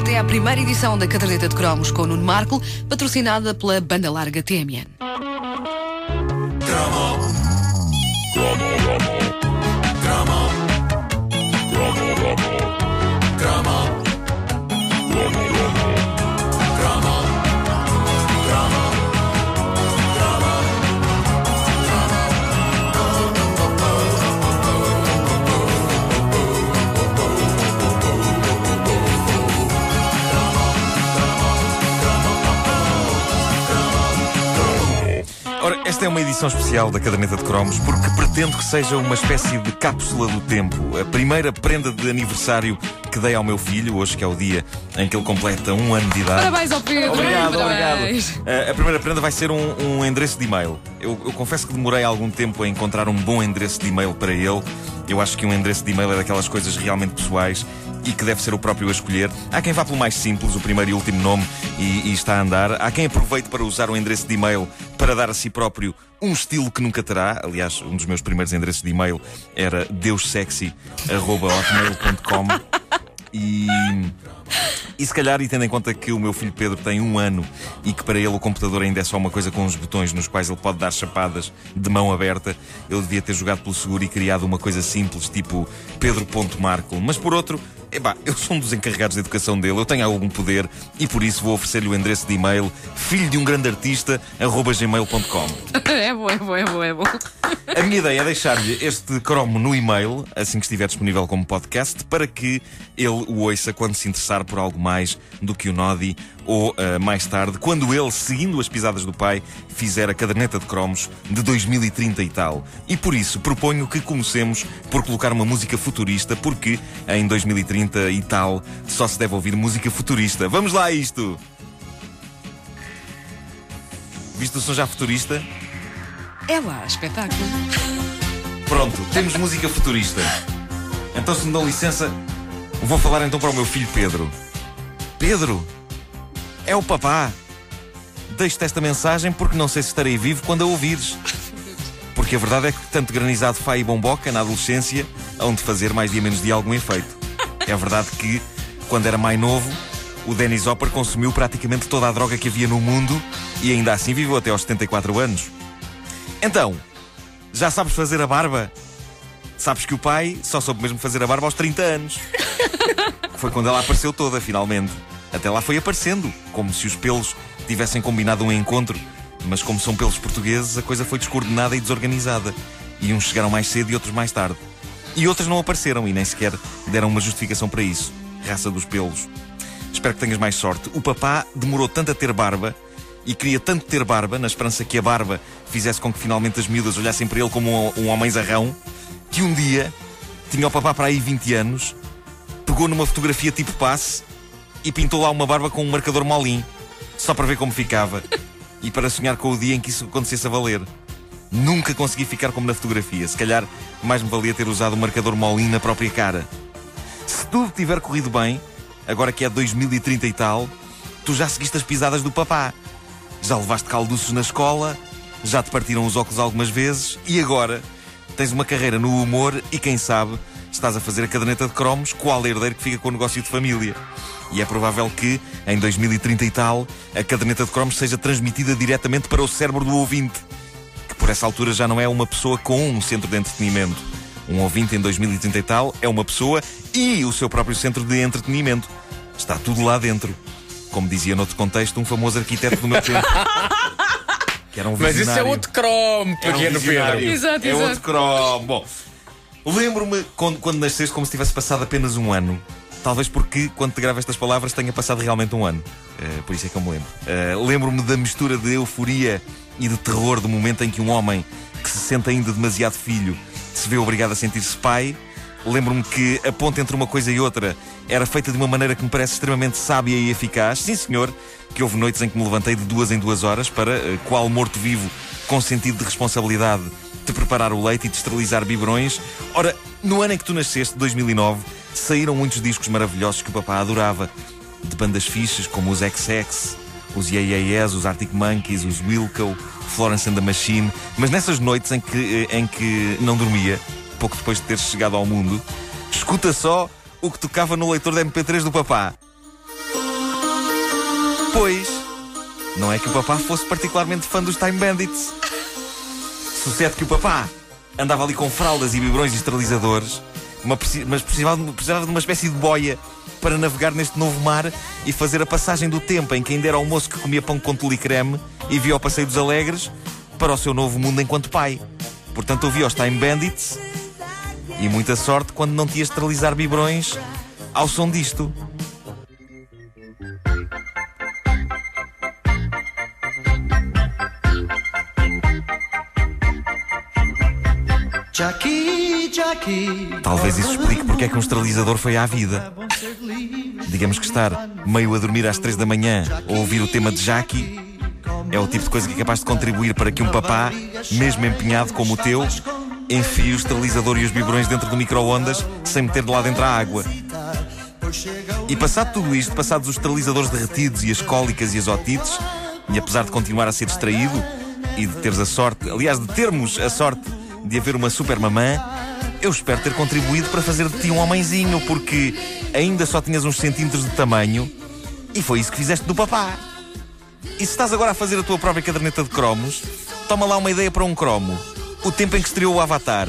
até à primeira edição da Caderneta de Cromos com o Nuno Marco, patrocinada pela banda larga TMN. Esta é uma edição especial da Caderneta de Cromos porque pretendo que seja uma espécie de cápsula do tempo. A primeira prenda de aniversário que dei ao meu filho, hoje que é o dia em que ele completa um ano de idade. Parabéns ao Pedro! Obrigado, Parabéns. obrigado. Uh, a primeira prenda vai ser um, um endereço de e-mail. Eu, eu confesso que demorei algum tempo a encontrar um bom endereço de e-mail para ele. Eu acho que um endereço de e-mail é daquelas coisas realmente pessoais e que deve ser o próprio a escolher. Há quem vá pelo mais simples, o primeiro e último nome, e, e está a andar. Há quem aproveite para usar o endereço de e-mail para dar a si próprio um estilo que nunca terá. Aliás, um dos meus primeiros endereços de e-mail era deussexy.hotmail.com e. E se calhar, e tendo em conta que o meu filho Pedro tem um ano e que para ele o computador ainda é só uma coisa com uns botões nos quais ele pode dar chapadas de mão aberta, eu devia ter jogado pelo seguro e criado uma coisa simples, tipo Pedro.Marco. Mas por outro, epá, eu sou um dos encarregados de educação dele, eu tenho algum poder e por isso vou oferecer-lhe o endereço de e-mail filho de um grande artista, arroba gmail.com. É bom, é bom, é bom, é bom. A minha ideia é deixar-lhe este cromo no e-mail, assim que estiver disponível como podcast, para que ele o ouça quando se interessar por algo mais do que o Nodi, ou uh, mais tarde, quando ele, seguindo as pisadas do pai, fizer a caderneta de cromos de 2030 e tal. E por isso proponho que comecemos por colocar uma música futurista, porque em 2030 e tal só se deve ouvir música futurista. Vamos lá a isto! Visto o som já futurista? É lá, espetáculo. Pronto, temos música futurista. Então, se me dão licença, vou falar então para o meu filho Pedro. Pedro, é o papá. Deixo-te esta mensagem porque não sei se estarei vivo quando a ouvires. Porque a verdade é que tanto granizado Fai e Bomboca na adolescência hão de fazer mais dia menos de algum efeito. É verdade que, quando era mais novo, o Dennis Hopper consumiu praticamente toda a droga que havia no mundo e ainda assim viveu até aos 74 anos. Então, já sabes fazer a barba? Sabes que o pai só soube mesmo fazer a barba aos 30 anos. Foi quando ela apareceu toda, finalmente. Até lá foi aparecendo, como se os pelos tivessem combinado um encontro. Mas como são pelos portugueses, a coisa foi descoordenada e desorganizada. E uns chegaram mais cedo e outros mais tarde. E outros não apareceram e nem sequer deram uma justificação para isso. Raça dos pelos. Espero que tenhas mais sorte. O papá demorou tanto a ter barba e queria tanto ter barba, na esperança que a barba fizesse com que finalmente as miúdas olhassem para ele como um, um homem zarrão, que um dia tinha o papá para aí 20 anos, pegou numa fotografia tipo passe e pintou lá uma barba com um marcador molim, só para ver como ficava e para sonhar com o dia em que isso acontecesse a valer. Nunca consegui ficar como na fotografia. Se calhar mais me valia ter usado o marcador molim na própria cara. Se tudo tiver corrido bem, agora que é 2030 e tal, tu já seguiste as pisadas do papá. Já levaste calduços na escola, já te partiram os óculos algumas vezes e agora tens uma carreira no humor e quem sabe estás a fazer a caderneta de cromos qual herdeiro que fica com o negócio de família. E é provável que, em 2030 e tal, a caderneta de cromos seja transmitida diretamente para o cérebro do ouvinte, que por essa altura já não é uma pessoa com um centro de entretenimento. Um ouvinte em 2030 e tal é uma pessoa e o seu próprio centro de entretenimento. Está tudo lá dentro. Como dizia noutro contexto um famoso arquiteto do meu tempo. Que era um Mas isso é outro cromo, um pequeno visionário. Pedro. Exato, é exato. outro cromo. Bom, lembro-me quando, quando nasceste como se tivesse passado apenas um ano. Talvez porque, quando te gravo estas palavras, tenha passado realmente um ano. Eh, por isso é que eu me lembro. Eh, lembro-me da mistura de euforia e de terror do momento em que um homem que se sente ainda demasiado filho se vê obrigado a sentir-se pai. Lembro-me que a ponte entre uma coisa e outra era feita de uma maneira que me parece extremamente sábia e eficaz. Sim, senhor, que houve noites em que me levantei de duas em duas horas para, eh, qual morto-vivo, com sentido de responsabilidade, de preparar o leite e de esterilizar biberões. Ora, no ano em que tu nasceste, 2009, saíram muitos discos maravilhosos que o papá adorava. De bandas fixes como os XX, os Yeah os Arctic Monkeys, os Wilco, Florence and the Machine. Mas nessas noites em que, eh, em que não dormia, pouco depois de teres chegado ao mundo, escuta só o que tocava no leitor de MP3 do papá. Depois, não é que o papá fosse particularmente fã dos Time Bandits. Sucede que o papá andava ali com fraldas e biberões e esterilizadores, mas precisava, precisava de uma espécie de boia para navegar neste novo mar e fazer a passagem do tempo em que ainda era o moço que comia pão com tule e creme e via o Passeio dos Alegres para o seu novo mundo enquanto pai. Portanto, ouvia os Time Bandits e muita sorte quando não tinha esterilizar biberões ao som disto. Talvez isso explique porque é que um esterilizador foi à vida. Digamos que estar meio a dormir às três da manhã ou ouvir o tema de Jackie é o tipo de coisa que é capaz de contribuir para que um papá, mesmo empenhado como o teu, enfie o esterilizador e os biberões dentro do micro-ondas sem meter de lá dentro a água. E passado tudo isto, passados os esterilizadores derretidos e as cólicas e as otites, e apesar de continuar a ser distraído e de teres a sorte, aliás, de termos a sorte de haver uma super mamã, eu espero ter contribuído para fazer de ti um homenzinho, porque ainda só tinhas uns centímetros de tamanho e foi isso que fizeste do papá. E se estás agora a fazer a tua própria caderneta de cromos, toma lá uma ideia para um cromo. O tempo em que estreou o Avatar.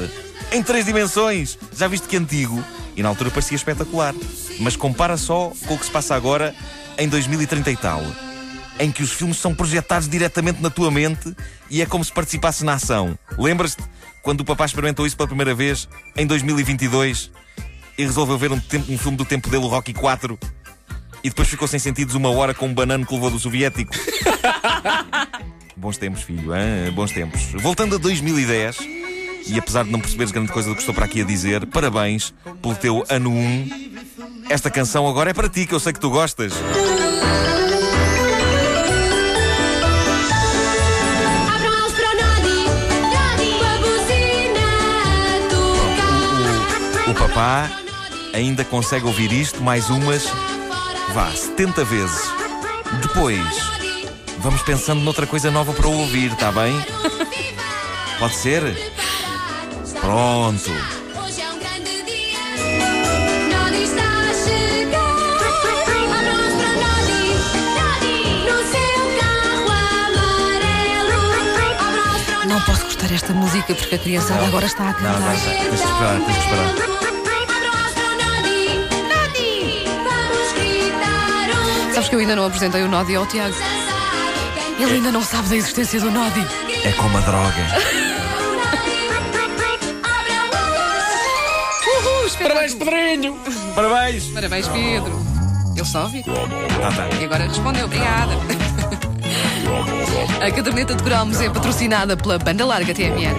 Em três dimensões. Já viste que antigo? E na altura parecia espetacular. Mas compara só com o que se passa agora em 2030 e tal. Em que os filmes são projetados diretamente na tua mente e é como se participasses na ação. Lembras-te quando o papá experimentou isso pela primeira vez em 2022 e resolveu ver um, um filme do tempo dele, o Rocky 4, e depois ficou sem sentidos uma hora com um banano que levou do soviético. Bons tempos, filho, hein? bons tempos. Voltando a 2010, e apesar de não perceberes grande coisa do que estou para aqui a dizer, parabéns pelo teu ano 1. Esta canção agora é para ti, que eu sei que tu gostas. O papá ainda consegue ouvir isto mais umas, vá, 70 vezes. Depois, vamos pensando noutra coisa nova para ouvir, está bem? Pode ser? Pronto. Não posso cortar esta música porque a criançada agora está a cantar. Não, vai, vai. Tens de esperar, tens de esperar. Sabes que eu ainda não apresentei o Nodi ao Tiago. Ele ainda não sabe da existência do Nodi. É como a droga. Uhul, Parabéns, Pedrinho! Parabéns! Parabéns, Pedro. Ele só ouviu. Ah, tá. E agora respondeu. Obrigada. A caderneta de cromos é patrocinada pela Banda Larga TMN.